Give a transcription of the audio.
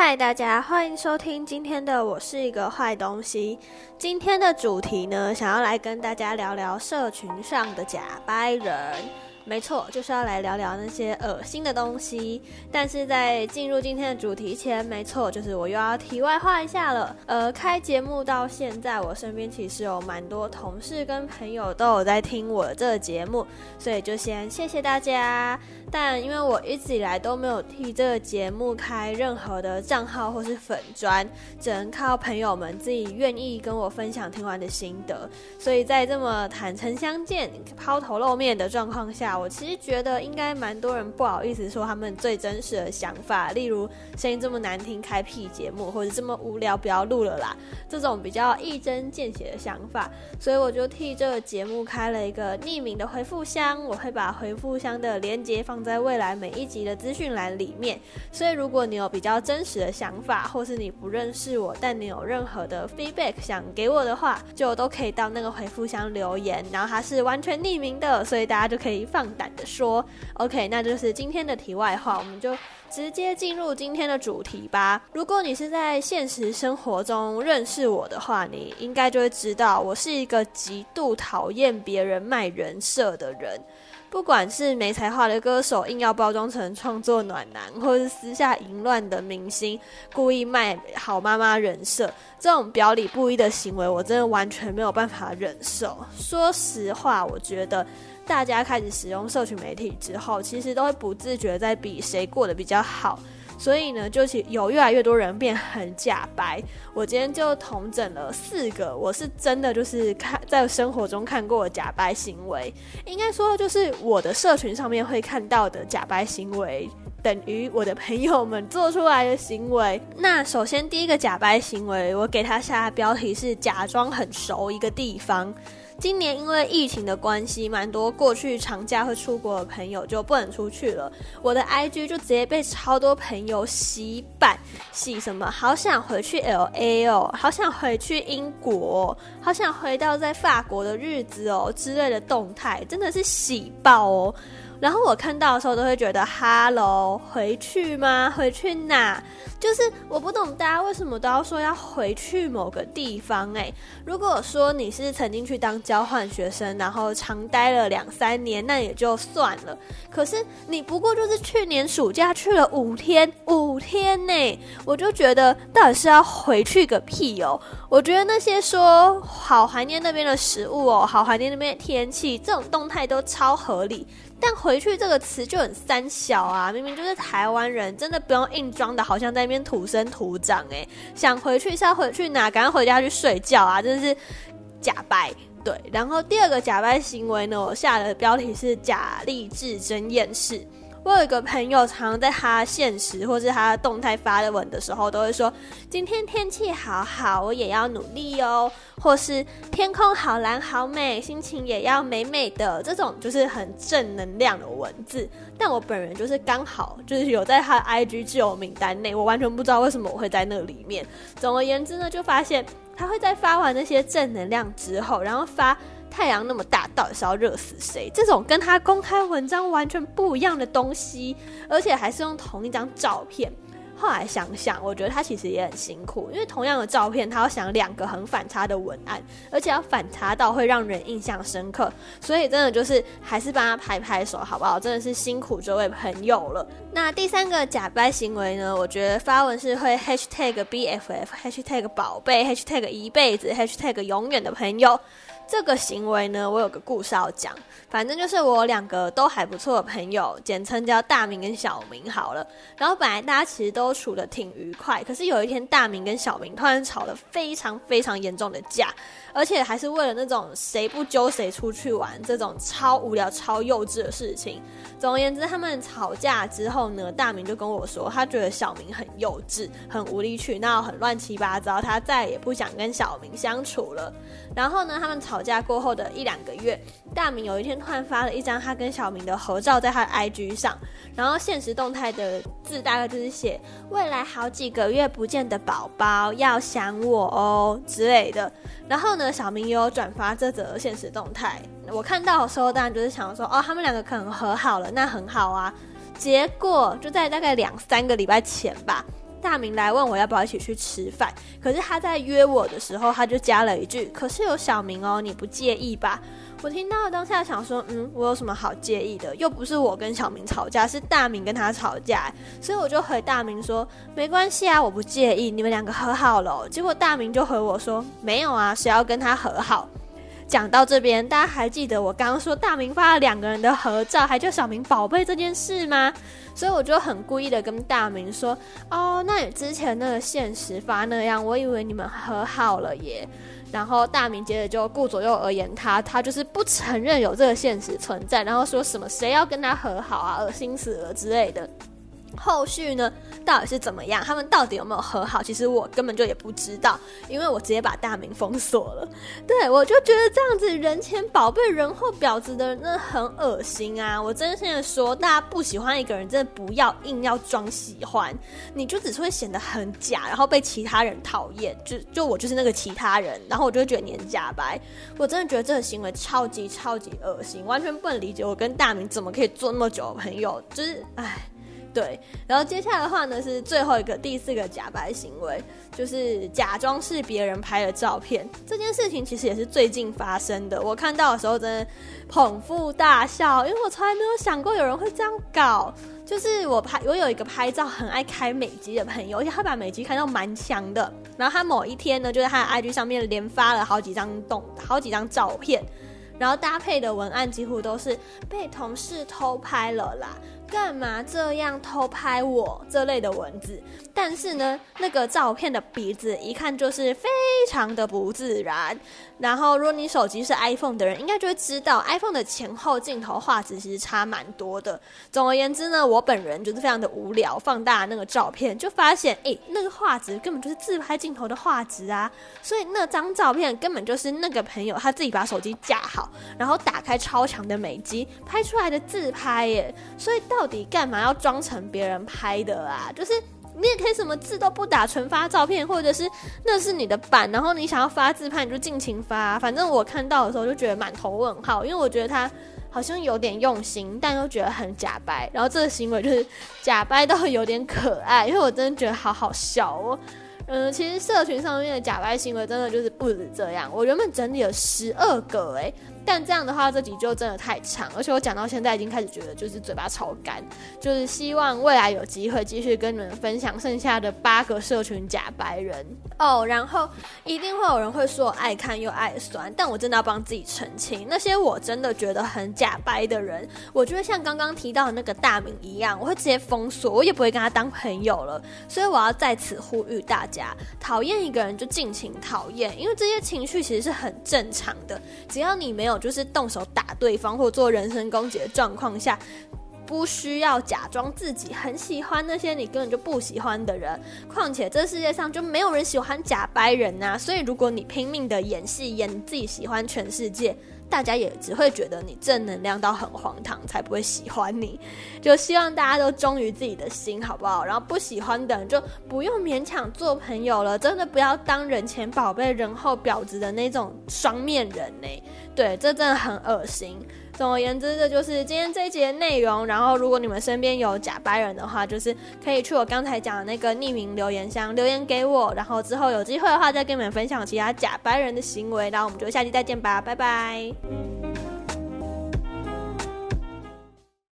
嗨，大家欢迎收听今天的我是一个坏东西。今天的主题呢，想要来跟大家聊聊社群上的假掰人。没错，就是要来聊聊那些恶心的东西。但是在进入今天的主题前，没错，就是我又要题外话一下了。呃，开节目到现在，我身边其实有蛮多同事跟朋友都有在听我这节目，所以就先谢谢大家。但因为我一直以来都没有替这个节目开任何的账号或是粉砖，只能靠朋友们自己愿意跟我分享听完的心得，所以在这么坦诚相见、抛头露面的状况下。我其实觉得应该蛮多人不好意思说他们最真实的想法，例如声音这么难听开屁节目，或者这么无聊不要录了啦，这种比较一针见血的想法，所以我就替这个节目开了一个匿名的回复箱，我会把回复箱的连接放在未来每一集的资讯栏里面，所以如果你有比较真实的想法，或是你不认识我，但你有任何的 feedback 想给我的话，就都可以到那个回复箱留言，然后它是完全匿名的，所以大家就可以放。胆的说，OK，那就是今天的题外话，我们就直接进入今天的主题吧。如果你是在现实生活中认识我的话，你应该就会知道，我是一个极度讨厌别人卖人设的人。不管是没才华的歌手硬要包装成创作暖男，或是私下淫乱的明星故意卖好妈妈人设，这种表里不一的行为，我真的完全没有办法忍受。说实话，我觉得。大家开始使用社群媒体之后，其实都会不自觉在比谁过得比较好，所以呢，就其有越来越多人变很假白。我今天就统整了四个，我是真的就是看在生活中看过假白行为，应该说就是我的社群上面会看到的假白行为，等于我的朋友们做出来的行为。那首先第一个假白行为，我给他下的标题是假装很熟一个地方。今年因为疫情的关系，蛮多过去长假会出国的朋友就不能出去了。我的 IG 就直接被超多朋友洗版，洗什么？好想回去 LA 哦，好想回去英国，好想回到在法国的日子哦之类的动态，真的是洗爆哦。然后我看到的时候都会觉得，Hello，回去吗？回去哪？就是我不懂大家为什么都要说要回去某个地方诶，如果说你是曾经去当交换学生，然后长待了两三年，那也就算了。可是你不过就是去年暑假去了五天，五天呢，我就觉得到底是要回去个屁哦！我觉得那些说好怀念那边的食物哦，好怀念那边的天气，这种动态都超合理。但回去这个词就很三小啊，明明就是台湾人，真的不用硬装的，好像在那边土生土长哎，想回去是要回去哪？赶快回家去睡觉啊！真的是假掰。对，然后第二个假掰行为呢，我下的标题是假励志真厌世。我有一个朋友，常常在他现实或是他动态发的文的时候，都会说：“今天天气好好，我也要努力哦。”或是“天空好蓝好美，心情也要美美的。”这种就是很正能量的文字。但我本人就是刚好就是有在他的 IG 自由名单内，我完全不知道为什么我会在那里面。总而言之呢，就发现他会在发完那些正能量之后，然后发。太阳那么大，到底是要热死谁？这种跟他公开文章完全不一样的东西，而且还是用同一张照片。后来想想，我觉得他其实也很辛苦，因为同样的照片，他要想两个很反差的文案，而且要反差到会让人印象深刻。所以真的就是还是帮他拍拍手，好不好？真的是辛苦这位朋友了。那第三个假掰行为呢？我觉得发文是会 hashtag BFF，hashtag 宝贝，hashtag 一辈子，hashtag 永远的朋友。这个行为呢，我有个故事要讲。反正就是我两个都还不错的朋友，简称叫大明跟小明好了。然后本来大家其实都处的挺愉快，可是有一天大明跟小明突然吵了非常非常严重的架，而且还是为了那种谁不揪谁出去玩这种超无聊、超幼稚的事情。总而言之，他们吵架之后呢，大明就跟我说，他觉得小明很幼稚、很无理取闹、很乱七八糟，他再也不想跟小明相处了。然后呢，他们吵吵架过后的一两个月，大明有一天突然发了一张他跟小明的合照在他的 IG 上，然后现实动态的字大概就是写“未来好几个月不见的宝宝要想我哦”之类的。然后呢，小明也有转发这则现实动态，我看到的时候当然就是想说，哦，他们两个可能和好了，那很好啊。结果就在大概两三个礼拜前吧。大明来问我要不要一起去吃饭，可是他在约我的时候，他就加了一句：“可是有小明哦，你不介意吧？”我听到当下想说：“嗯，我有什么好介意的？又不是我跟小明吵架，是大明跟他吵架。”所以我就回大明说：“没关系啊，我不介意，你们两个和好了。”结果大明就回我说：“没有啊，谁要跟他和好？”讲到这边，大家还记得我刚刚说大明发了两个人的合照，还叫小明宝贝这件事吗？所以我就很故意的跟大明说：“哦，那你之前那个现实发那样，我以为你们和好了耶。”然后大明接着就顾左右而言他，他就是不承认有这个现实存在，然后说什么谁要跟他和好啊，恶心死了之类的。后续呢，到底是怎么样？他们到底有没有和好？其实我根本就也不知道，因为我直接把大名封锁了。对我就觉得这样子人前宝贝人后婊子的人真的很恶心啊！我真心的说，大家不喜欢一个人，真的不要硬要装喜欢，你就只是会显得很假，然后被其他人讨厌。就就我就是那个其他人，然后我就会觉得你很假白。我真的觉得这个行为超级超级恶心，完全不能理解我跟大明怎么可以做那么久的朋友，就是唉。对，然后接下来的话呢是最后一个第四个假白行为，就是假装是别人拍的照片。这件事情其实也是最近发生的，我看到的时候真的捧腹大笑，因为我从来没有想过有人会这样搞。就是我拍，我有一个拍照很爱开美肌的朋友，而且他把美肌开到蛮强的。然后他某一天呢，就在他的 IG 上面连发了好几张动，好几张照片，然后搭配的文案几乎都是被同事偷拍了啦。干嘛这样偷拍我这类的文字？但是呢，那个照片的鼻子一看就是非常的不自然。然后，如果你手机是 iPhone 的人，应该就会知道 iPhone 的前后镜头画质其实差蛮多的。总而言之呢，我本人就是非常的无聊，放大那个照片，就发现，哎，那个画质根本就是自拍镜头的画质啊！所以那张照片根本就是那个朋友他自己把手机架好，然后打开超强的美机拍出来的自拍耶。所以到到底干嘛要装成别人拍的啊？就是。你也可以什么字都不打，纯发照片，或者是那是你的版，然后你想要发自拍你就尽情发。反正我看到的时候就觉得满头问号，因为我觉得他好像有点用心，但又觉得很假掰。然后这个行为就是假掰到有点可爱，因为我真的觉得好好笑哦。嗯，其实社群上面的假掰行为真的就是不止这样。我原本整理了十二个，诶。但这样的话，这集就真的太长，而且我讲到现在已经开始觉得就是嘴巴超干，就是希望未来有机会继续跟你们分享剩下的八个社群假白人哦。然后一定会有人会说我爱看又爱酸，但我真的要帮自己澄清，那些我真的觉得很假白的人，我觉得像刚刚提到的那个大名一样，我会直接封锁，我也不会跟他当朋友了。所以我要在此呼吁大家，讨厌一个人就尽情讨厌，因为这些情绪其实是很正常的，只要你没有。就是动手打对方或做人身攻击的状况下，不需要假装自己很喜欢那些你根本就不喜欢的人。况且这世界上就没有人喜欢假掰人呐，所以如果你拼命的演戏，演自己喜欢全世界。大家也只会觉得你正能量到很荒唐，才不会喜欢你。就希望大家都忠于自己的心，好不好？然后不喜欢的人就不用勉强做朋友了。真的不要当人前宝贝、人后婊子的那种双面人呢。对，这真的很恶心。总而言之，这就是今天这一节内容。然后，如果你们身边有假白人的话，就是可以去我刚才讲的那个匿名留言箱留言给我。然后之后有机会的话，再跟你们分享其他假白人的行为。然后我们就下期再见吧，拜拜。